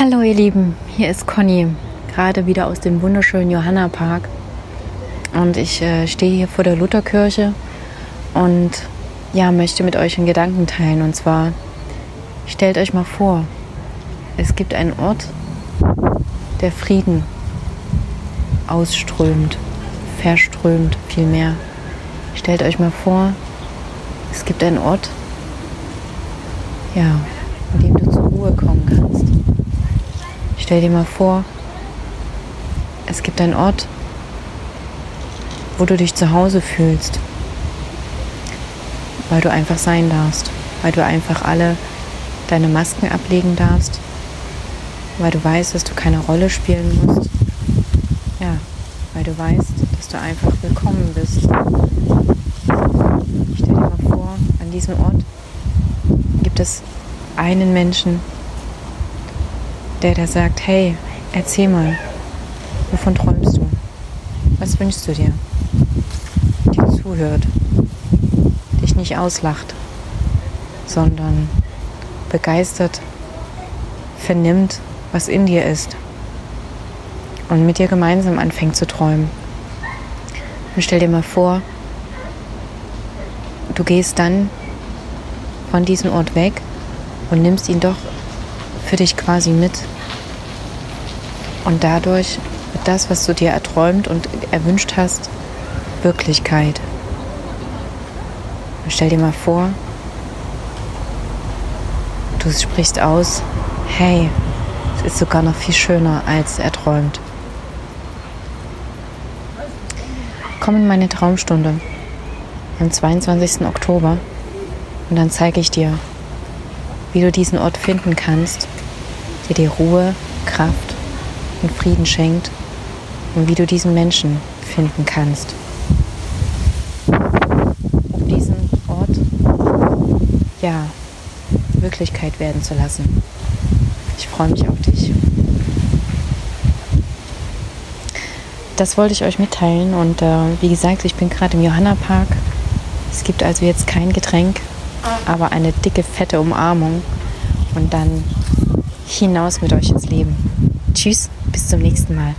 Hallo ihr Lieben, hier ist Conny, gerade wieder aus dem wunderschönen Johanna Park. Und ich äh, stehe hier vor der Lutherkirche und ja, möchte mit euch einen Gedanken teilen. Und zwar, stellt euch mal vor, es gibt einen Ort, der Frieden ausströmt, verströmt vielmehr. Stellt euch mal vor, es gibt einen Ort, ja, in dem du kannst. Stell dir mal vor, es gibt einen Ort, wo du dich zu Hause fühlst, weil du einfach sein darfst, weil du einfach alle deine Masken ablegen darfst, weil du weißt, dass du keine Rolle spielen musst. Ja, weil du weißt, dass du einfach willkommen bist. Stell dir mal vor, an diesem Ort gibt es einen Menschen, der da sagt, hey, erzähl mal, wovon träumst du? Was wünschst du dir? Dir zuhört, dich nicht auslacht, sondern begeistert vernimmt, was in dir ist und mit dir gemeinsam anfängt zu träumen. Und stell dir mal vor, du gehst dann von diesem Ort weg und nimmst ihn doch für dich quasi mit. Und dadurch wird das, was du dir erträumt und erwünscht hast, Wirklichkeit. Und stell dir mal vor, du sprichst aus, hey, es ist sogar noch viel schöner als erträumt. Komm in meine Traumstunde am 22. Oktober und dann zeige ich dir, wie du diesen Ort finden kannst, der dir Ruhe, Kraft und Frieden schenkt und wie du diesen Menschen finden kannst. Um diesen Ort, ja, Wirklichkeit werden zu lassen. Ich freue mich auf dich. Das wollte ich euch mitteilen und äh, wie gesagt, ich bin gerade im Johanna Park. Es gibt also jetzt kein Getränk, aber eine dicke, fette Umarmung und dann hinaus mit euch ins Leben. Tschüss, bis zum nächsten Mal.